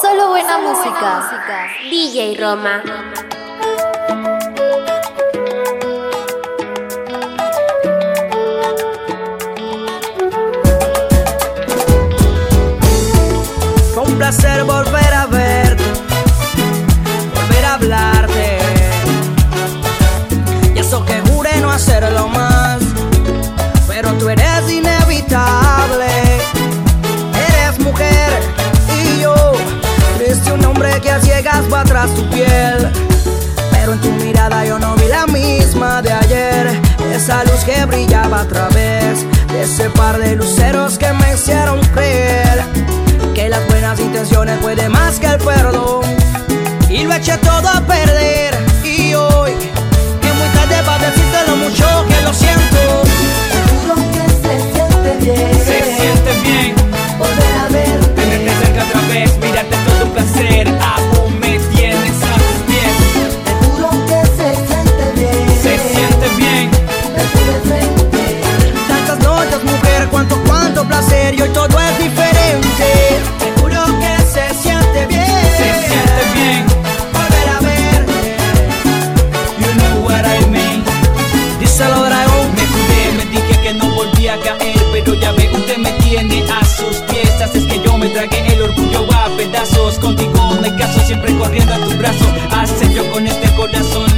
Solo buena música. DJ Roma. Un placer volver va tras tu piel. Pero en tu mirada yo no vi la misma de ayer. Esa luz que brillaba a través de ese par de luceros que me hicieron creer que las buenas intenciones pueden más que el perdón. Y lo eché todo a perder. Y hoy, que muy tarde para decirte lo mucho que lo siento. Seguro que se siente bien. Se siente bien Volver a verte. tenerte cerca otra vez, mirarte todo un placer. Placer. Y hoy todo es diferente. Seguro que se siente bien. se siente bien. Volver a verte. You know what I mean. Díselo, dragón. Me cuidé, me dije que no volvía a caer, pero ya ve, usted me tiene a sus pies. Es que yo me tragué el orgullo a pedazos. Contigo hay caso, siempre corriendo a tu brazo. Hace yo con este corazón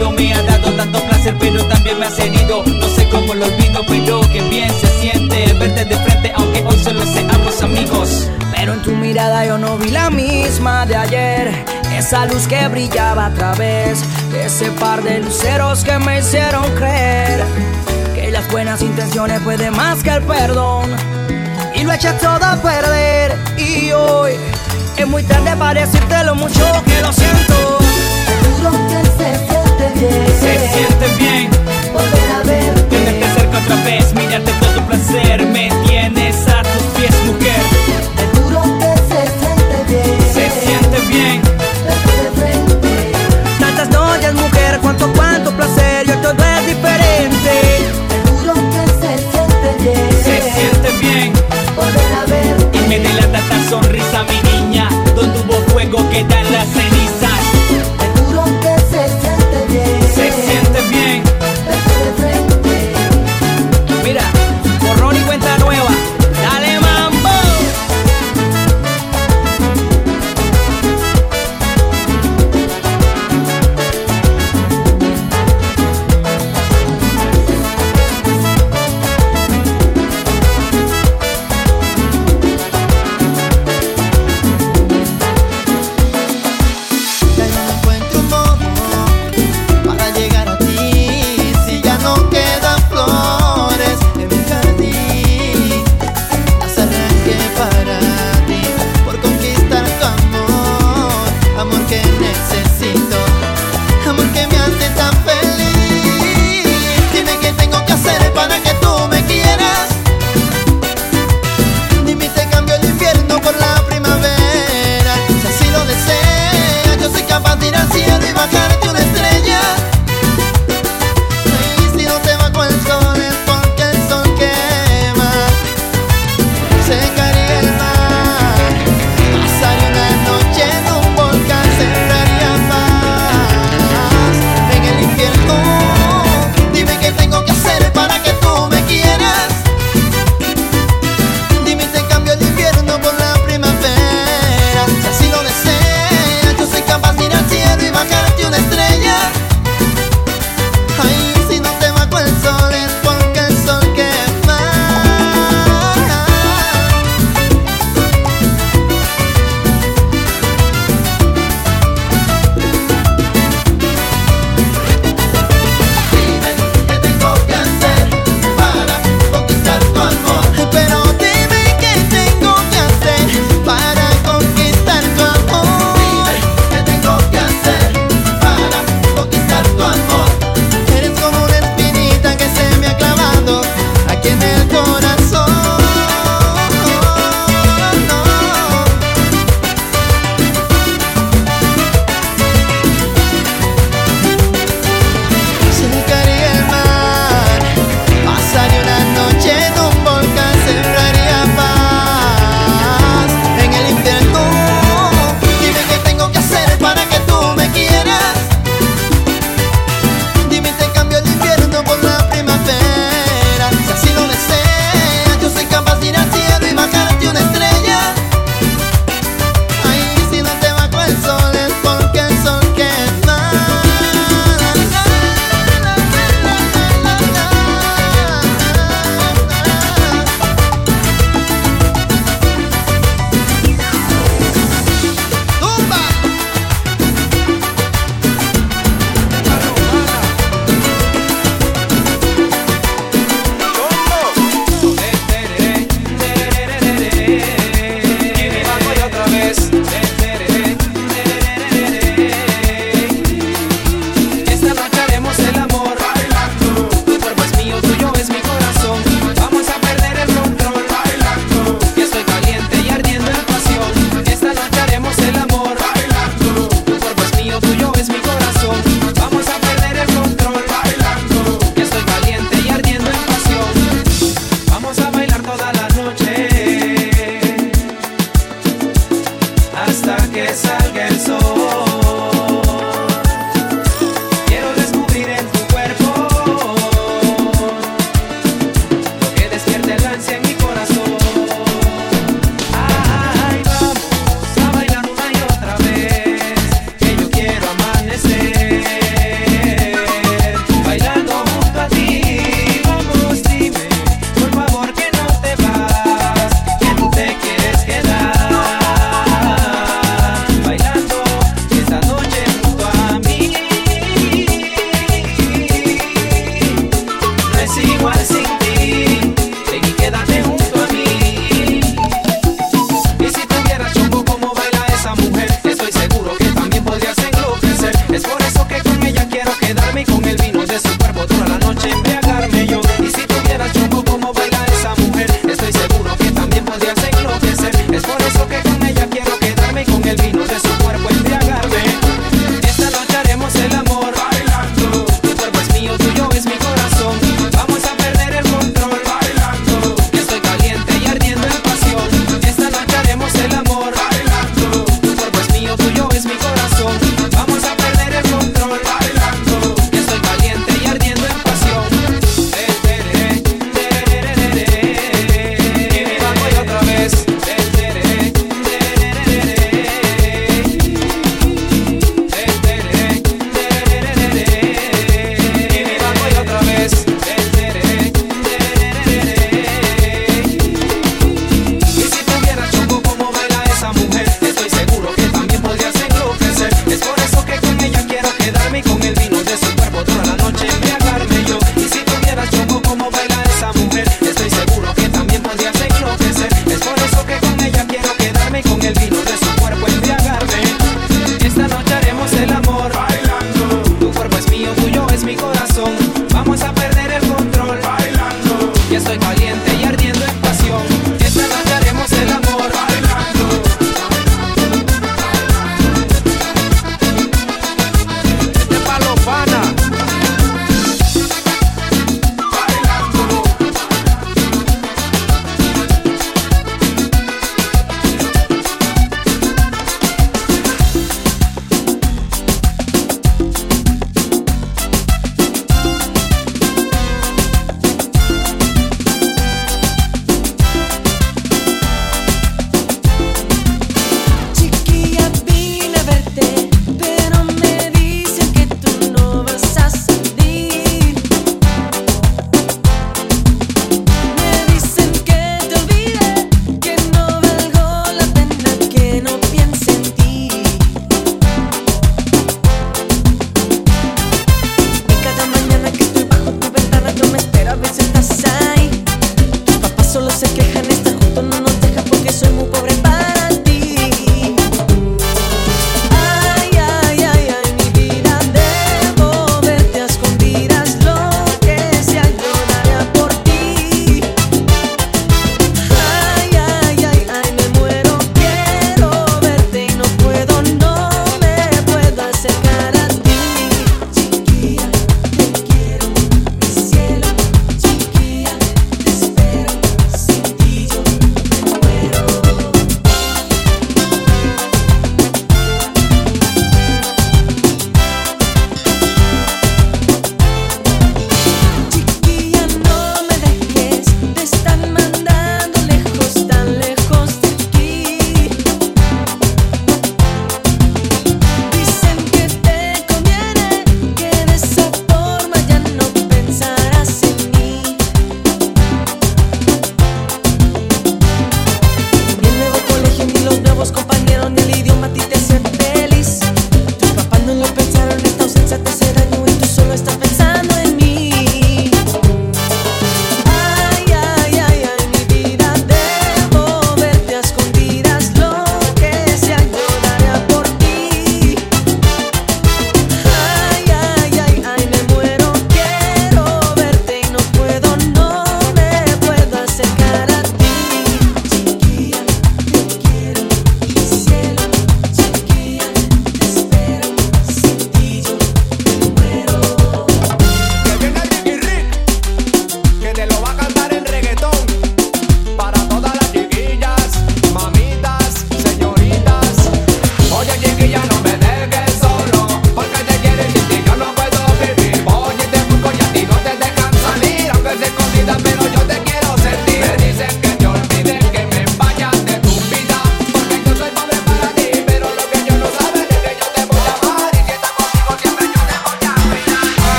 querido. Me ha dado tanto placer, pero también me has herido. No sé cómo lo olvido, pero que bien se siente verte de frente, aunque hoy solo seamos amigos. Pero en tu mirada yo no vi la misma de ayer. Esa luz que brillaba a través de ese par de luceros que me hicieron creer que las buenas intenciones pueden más que el perdón. Y lo eché todo a perder. Y hoy es muy tarde para decirte lo mucho que lo siento. Que siente bien. Se siente bien. Volver a verte. Tenerte cerca otra vez, mirarte todo un placer. Me tienes a tus pies, mujer. Seguro que se siente bien. Se siente bien. Verte de frente. Tantas noches, mujer, cuánto, cuánto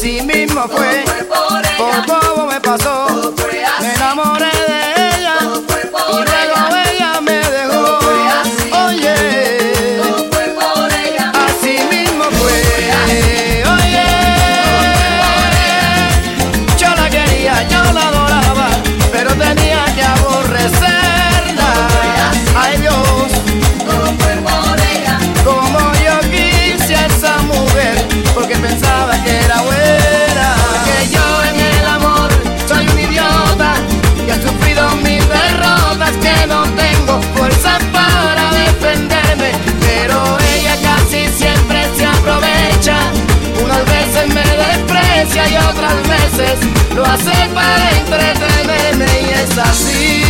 así mismo fue. Por bobo me pasó. hacer para entretenerme y es así.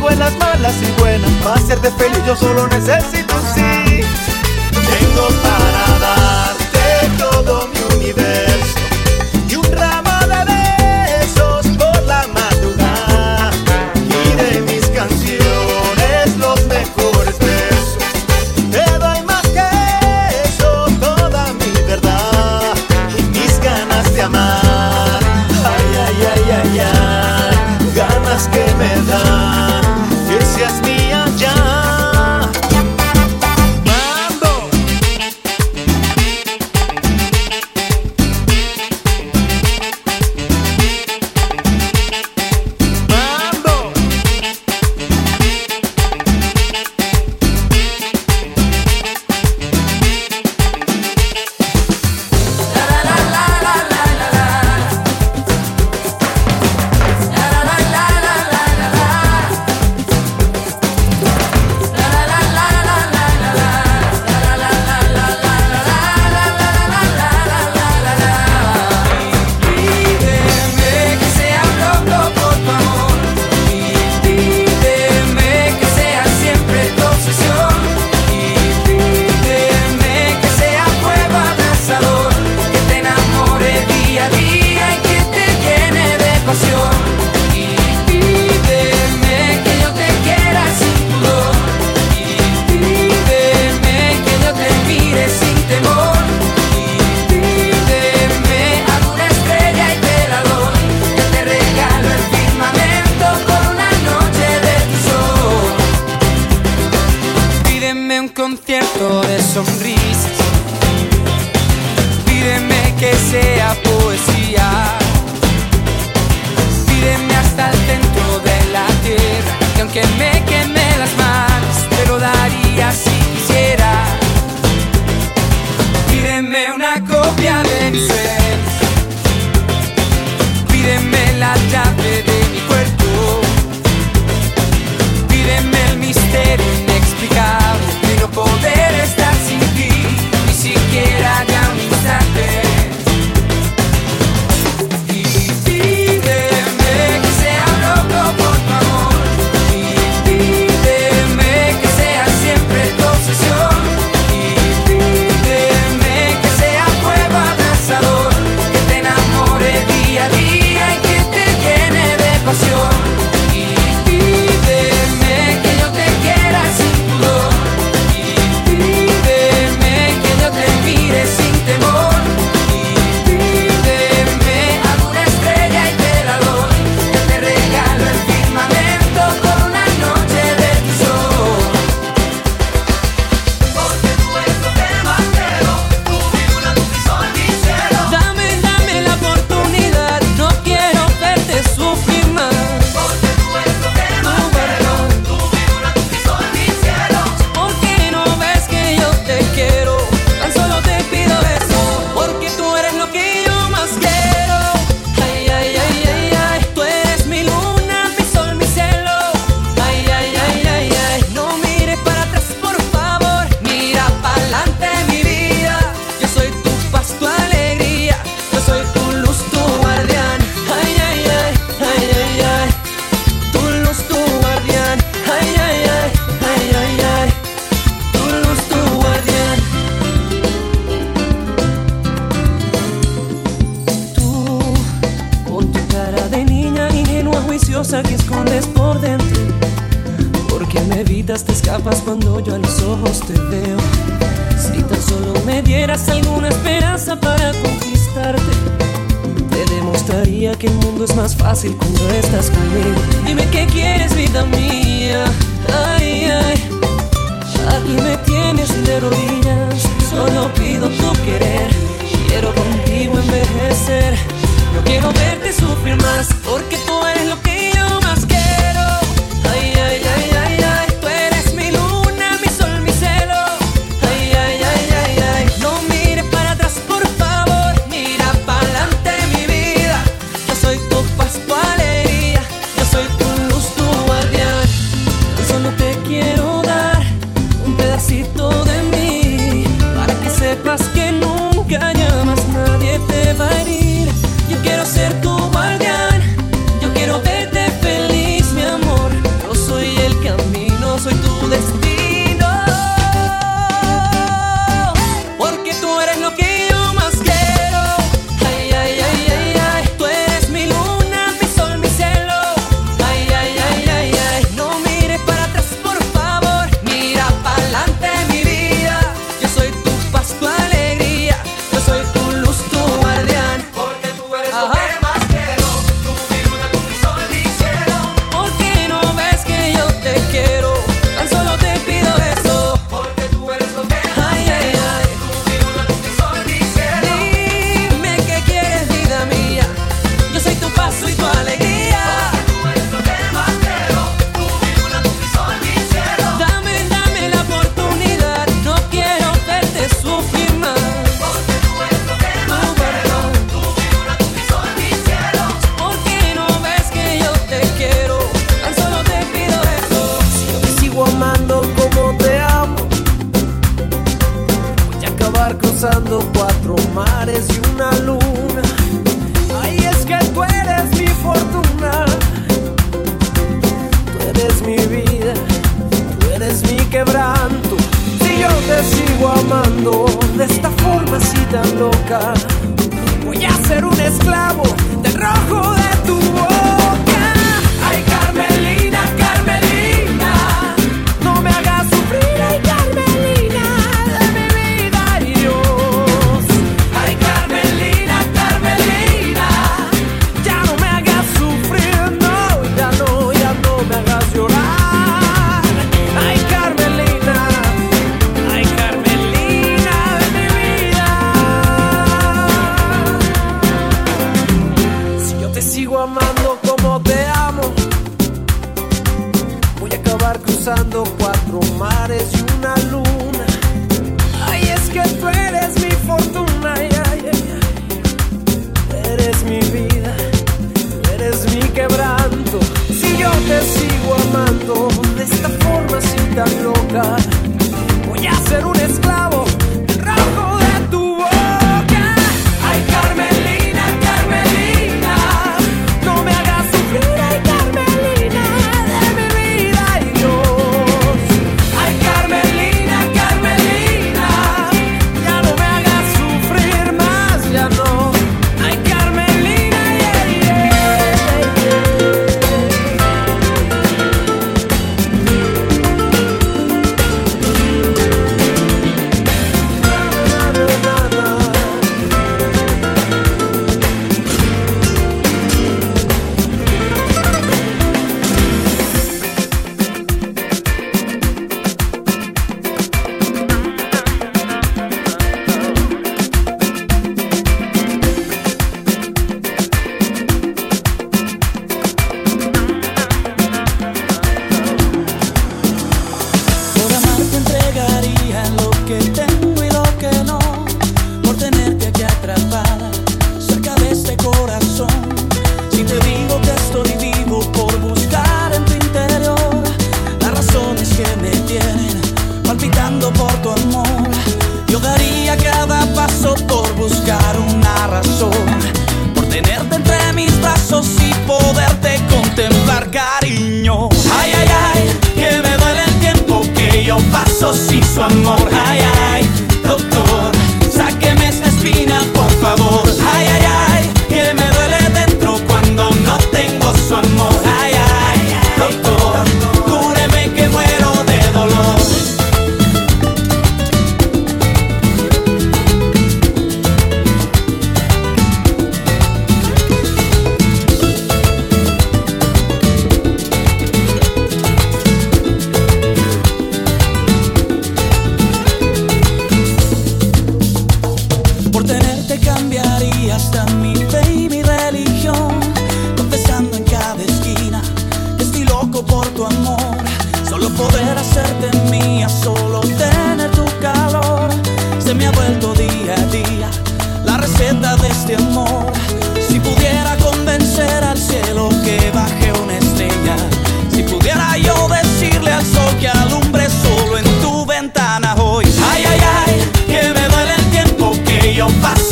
contigo en las malas y buenas. Para hacerte feliz yo solo necesito sí. Tengo para darte todo mi universo.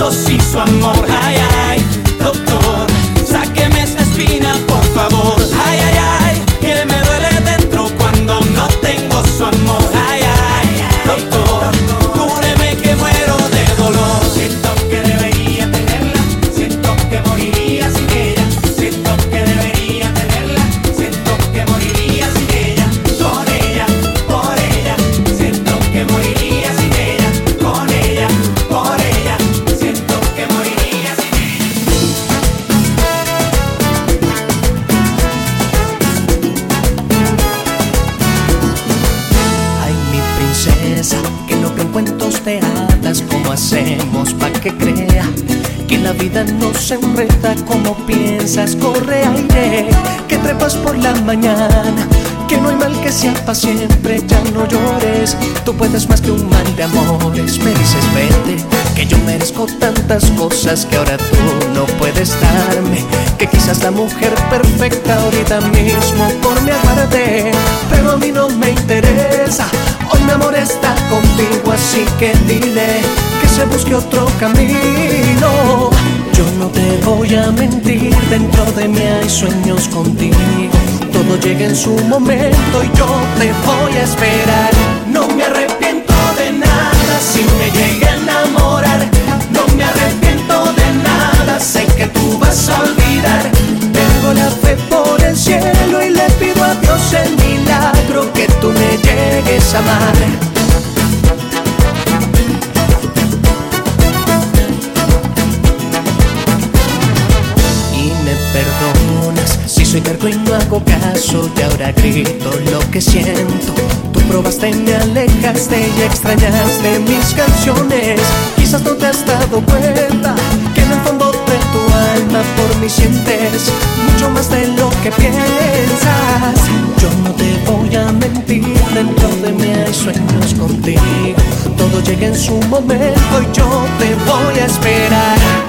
Paso sin su amor. Piensas, corre aire, que trepas por la mañana, que no hay mal que sea para siempre, ya no llores, tú puedes más que un mal de amores, me dices vete, que yo merezco tantas cosas que ahora tú no puedes darme, que quizás la mujer perfecta ahorita mismo por mi aguarde, pero a mí no me interesa, hoy mi amor está contigo, así que dile que se busque otro camino. No te voy a mentir, dentro de mí hay sueños contigo. Todo llega en su momento y yo te voy a esperar. No me arrepiento de nada si me llegué a enamorar. No me arrepiento de nada, sé que tú vas a olvidar. Tengo la fe por el cielo y le pido a Dios el milagro que tú me llegues a amar. Terco y no hago caso y ahora grito lo que siento. Tú probaste y me alejaste y extrañaste mis canciones. Quizás no te has dado cuenta que en el fondo de tu alma por mí sientes mucho más de lo que piensas. Yo no te voy a mentir, dentro de mí hay sueños contigo. Todo llega en su momento y yo te voy a esperar.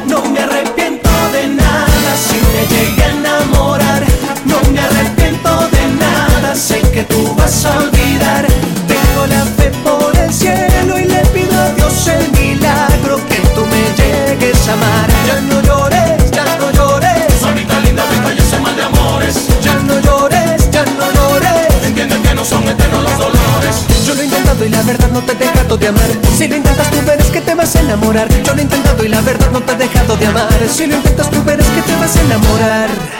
No me arrepiento de nada, sé que tú vas a olvidar. Tengo la fe por el cielo y le pido a Dios el milagro que tú me llegues a amar. Ya no llores, ya no llores. Mamita linda, deja ya ese mal de amores. Ya no llores, ya no llores. Entiende que no son eternos los dolores. Yo lo he intentado y la verdad no te he dejado de amar. Si lo intentas tú verás que te vas a enamorar. Yo lo he intentado y la verdad no te he dejado de amar. Si lo intentas tú verás que te vas a enamorar.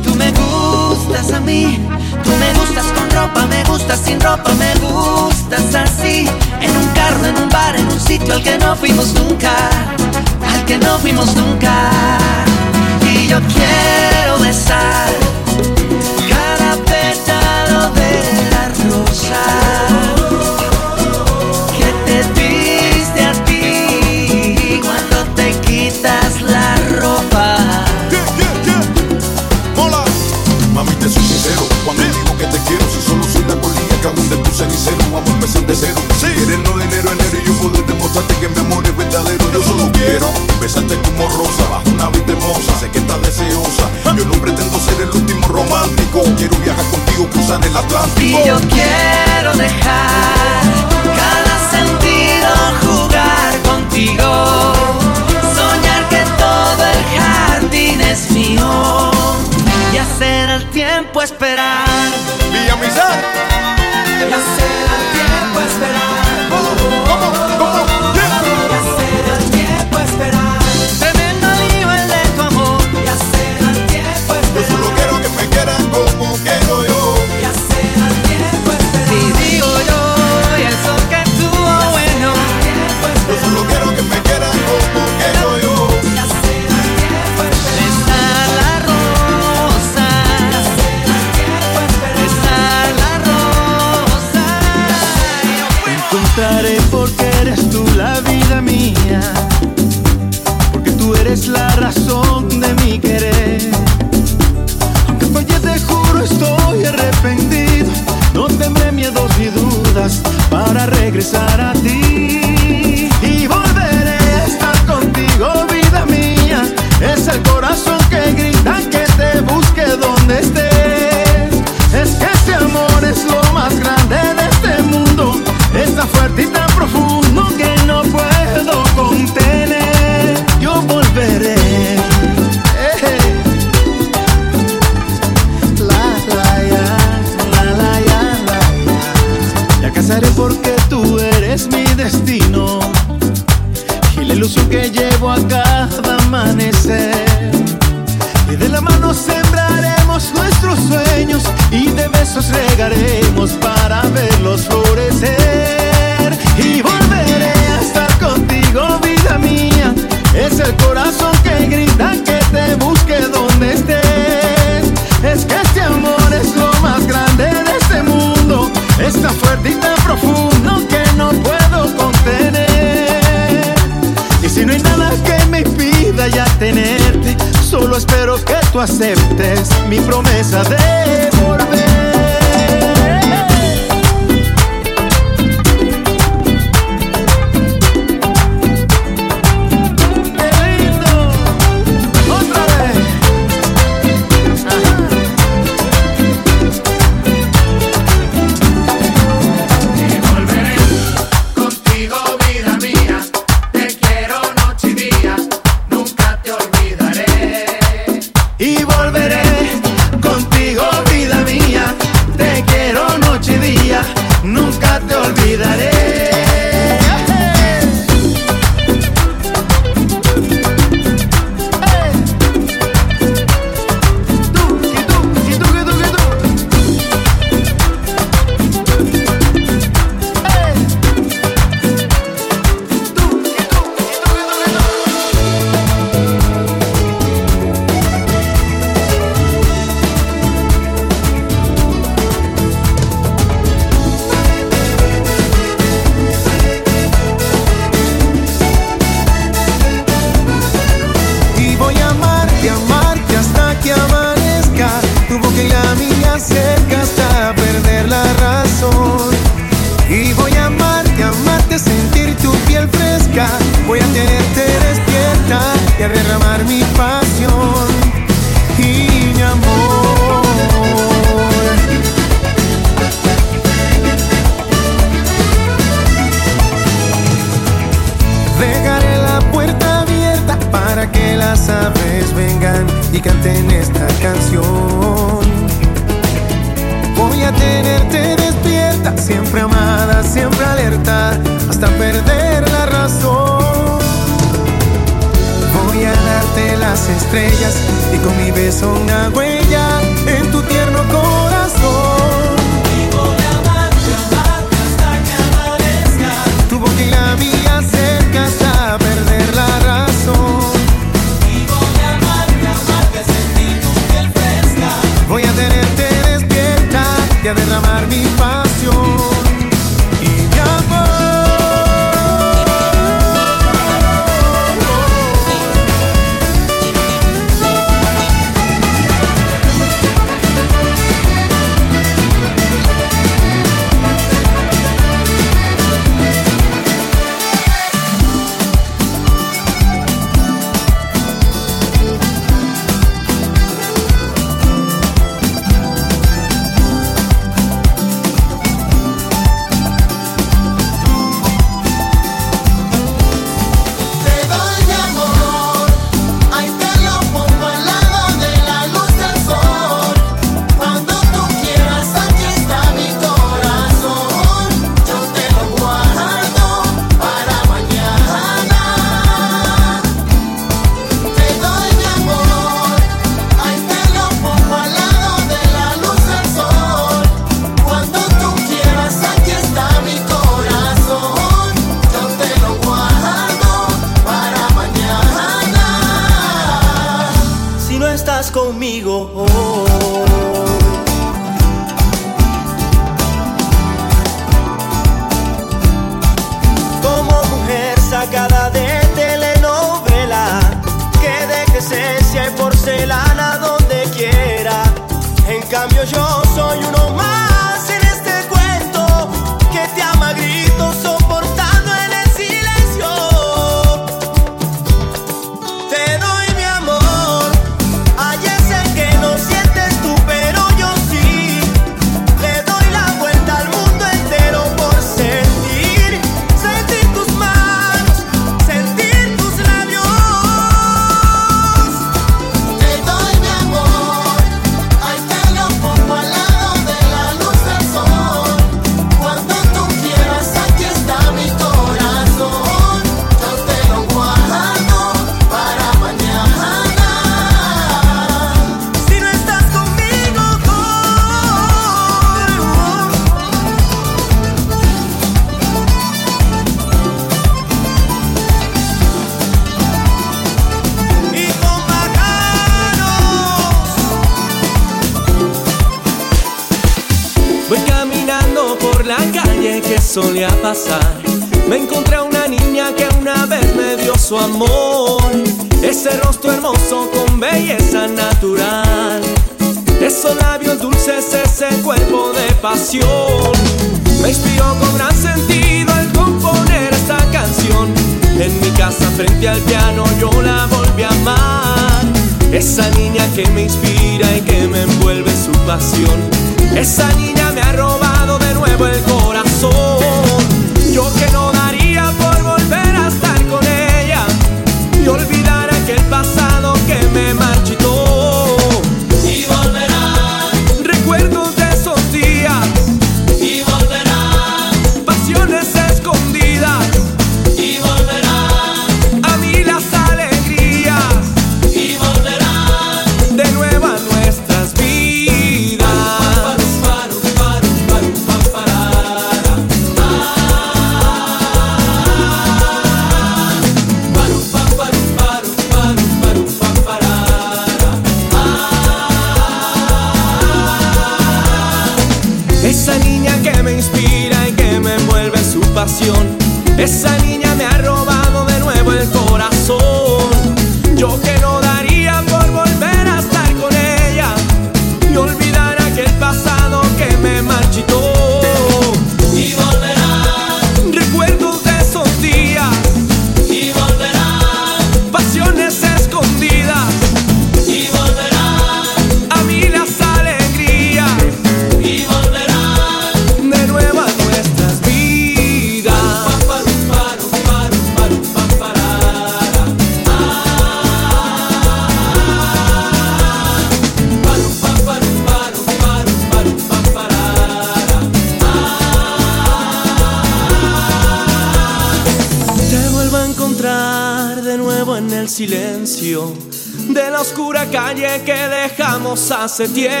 Hace tiempo.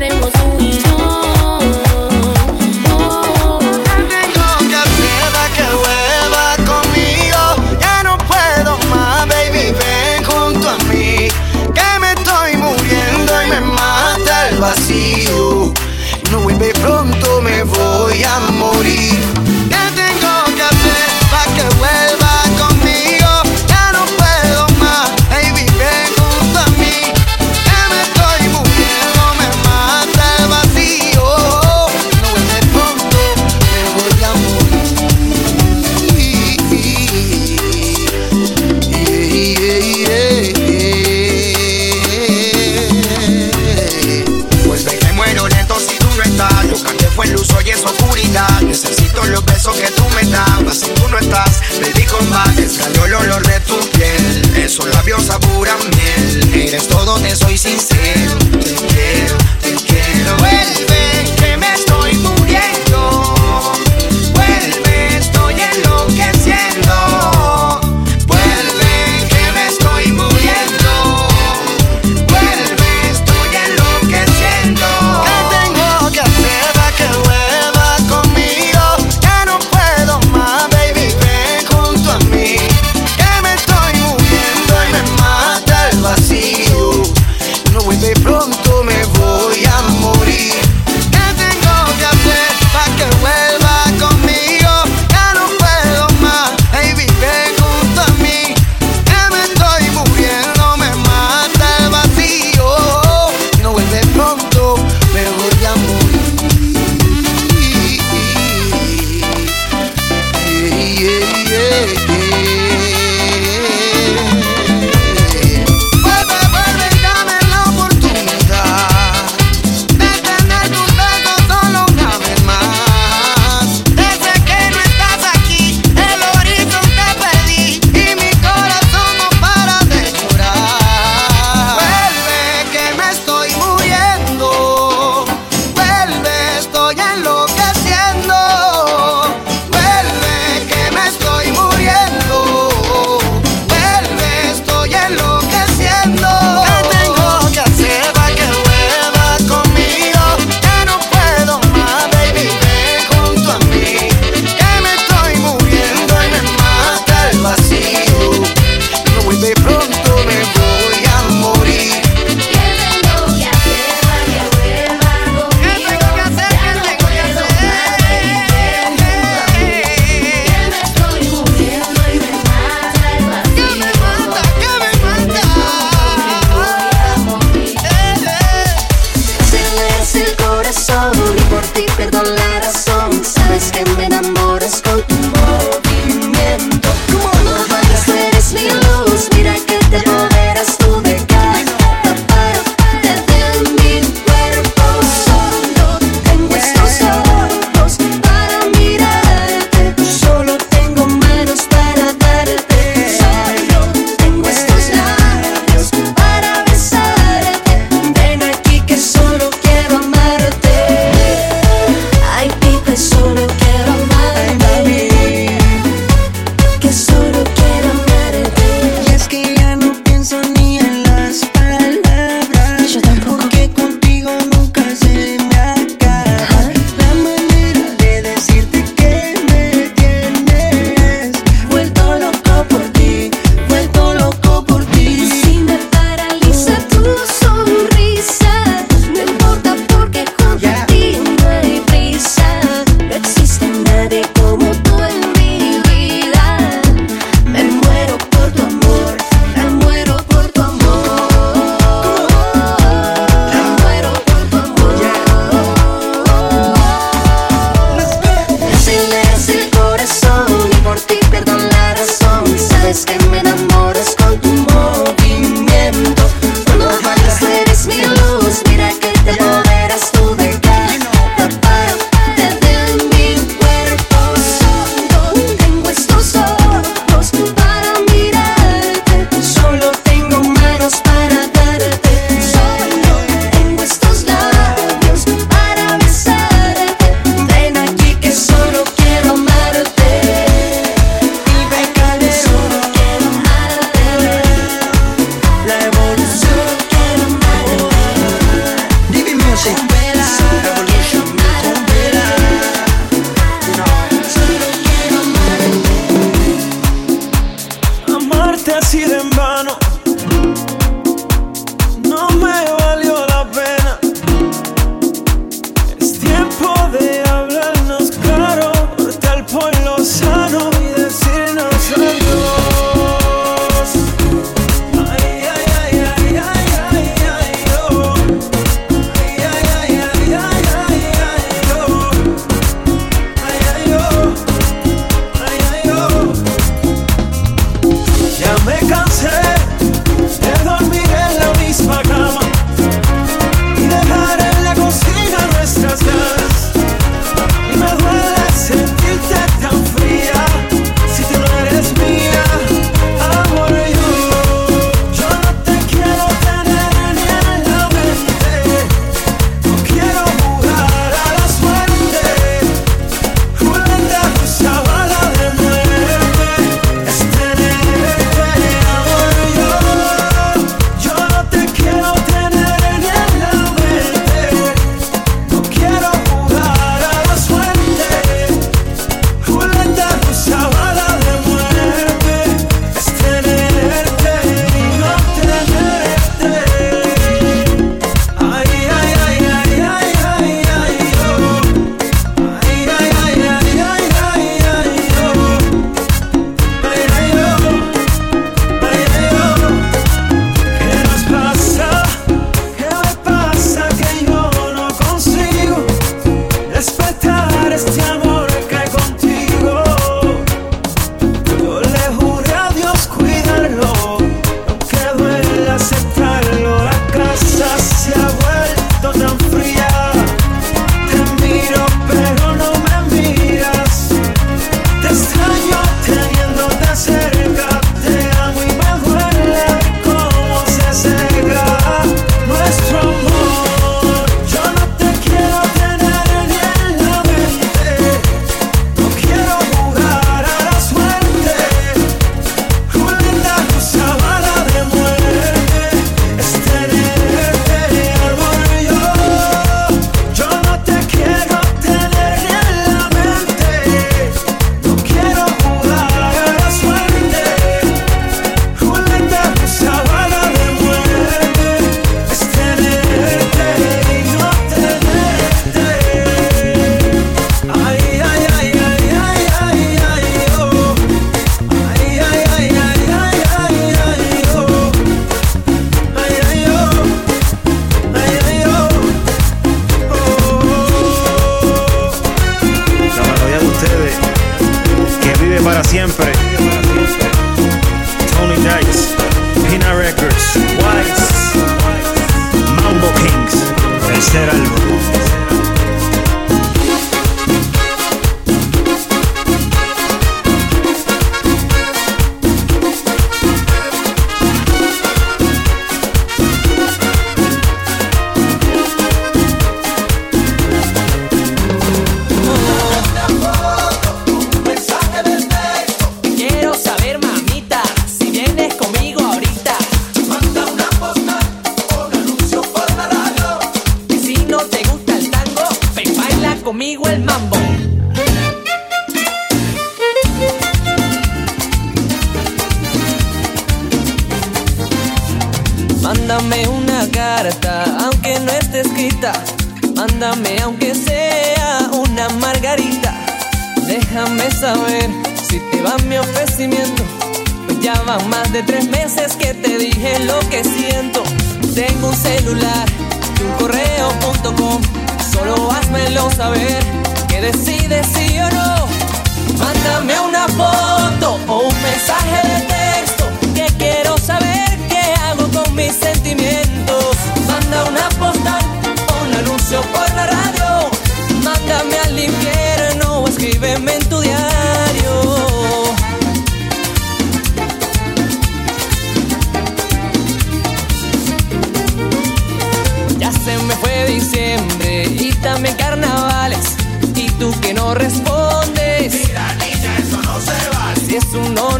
Final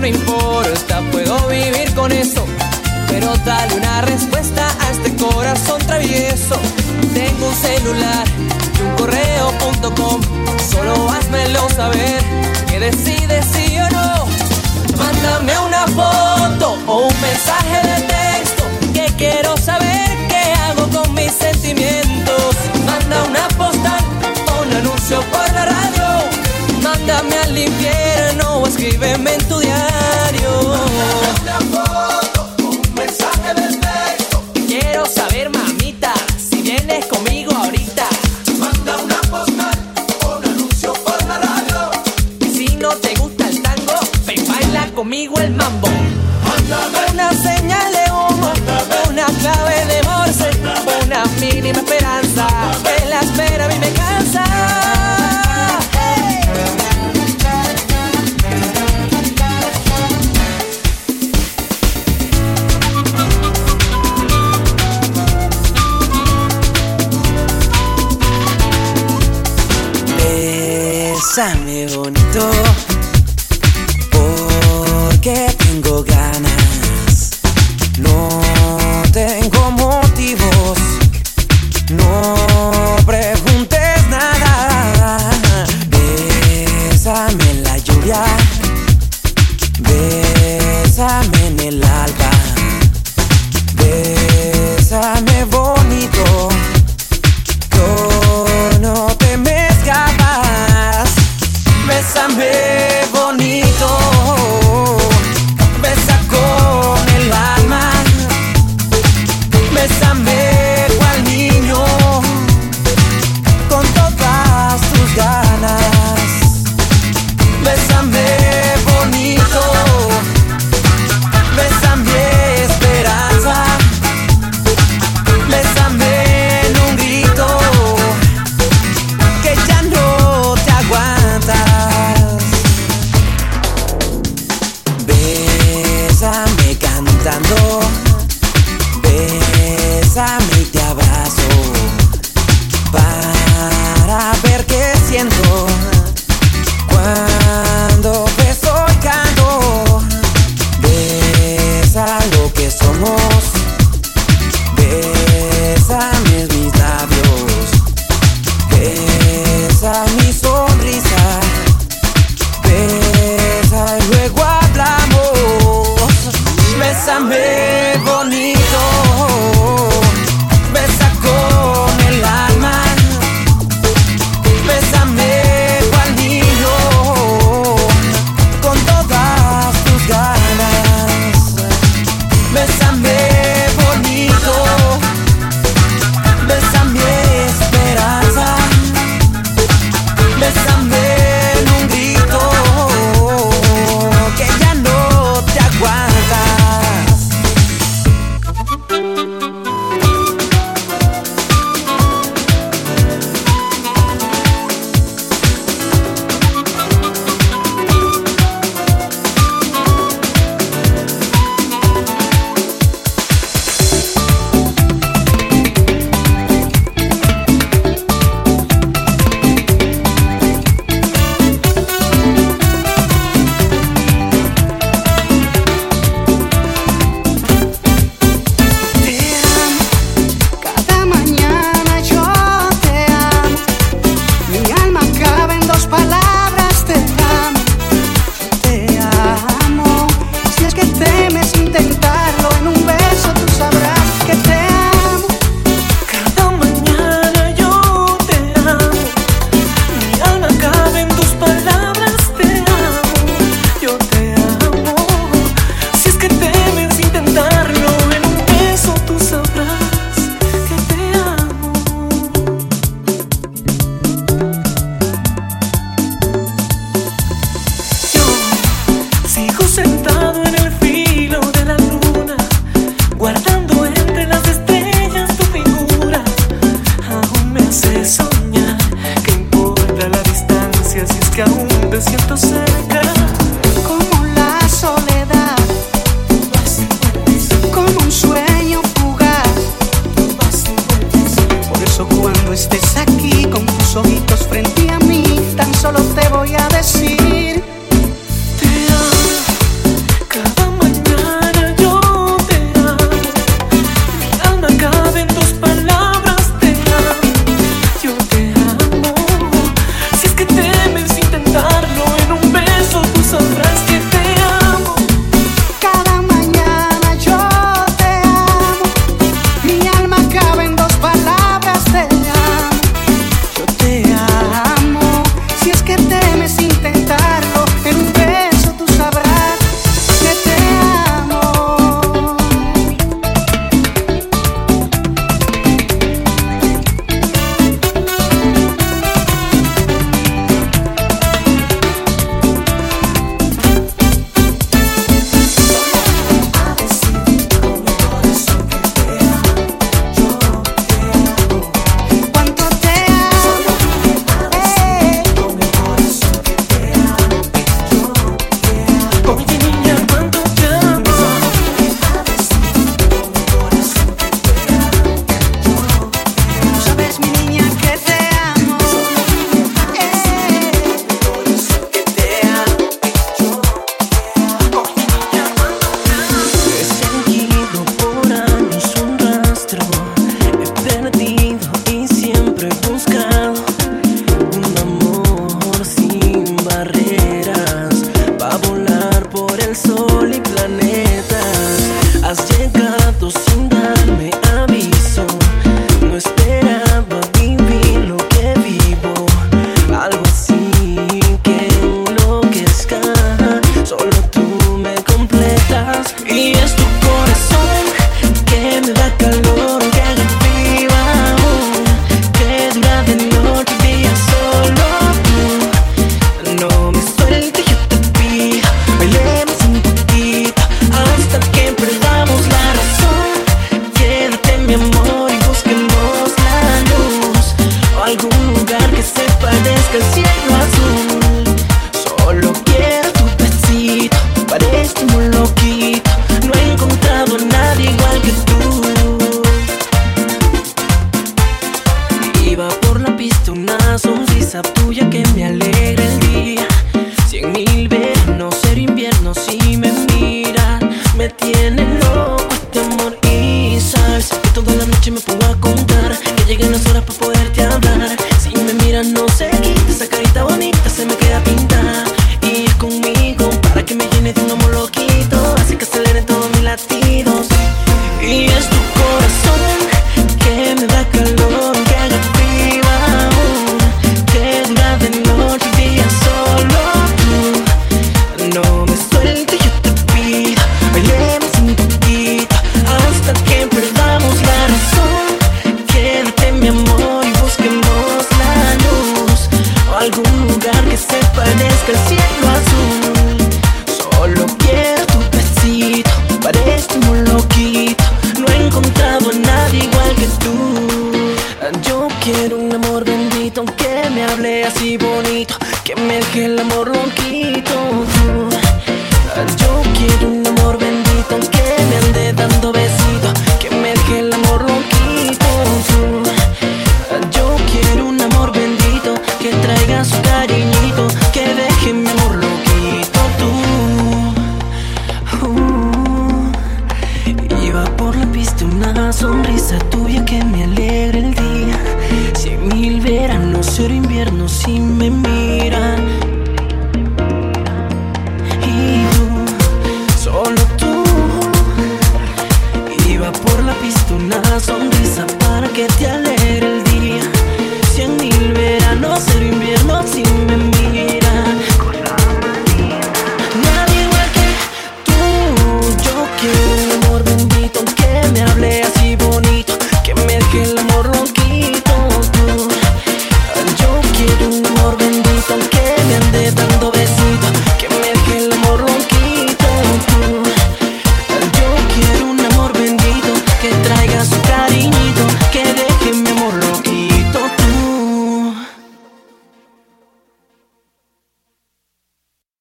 no importa, puedo vivir con eso. Pero dale una respuesta a este corazón travieso. Tengo un celular y un correo.com. Solo házmelo saber que decides sí o no. Mándame una foto o un mensaje de texto que quiero saber qué hago con mis sentimientos. Manda una postal o un anuncio por la radio. Mándame al infierno o escríbeme mínima esperanza. Que la espera a mí me cansa. Hey. Bésame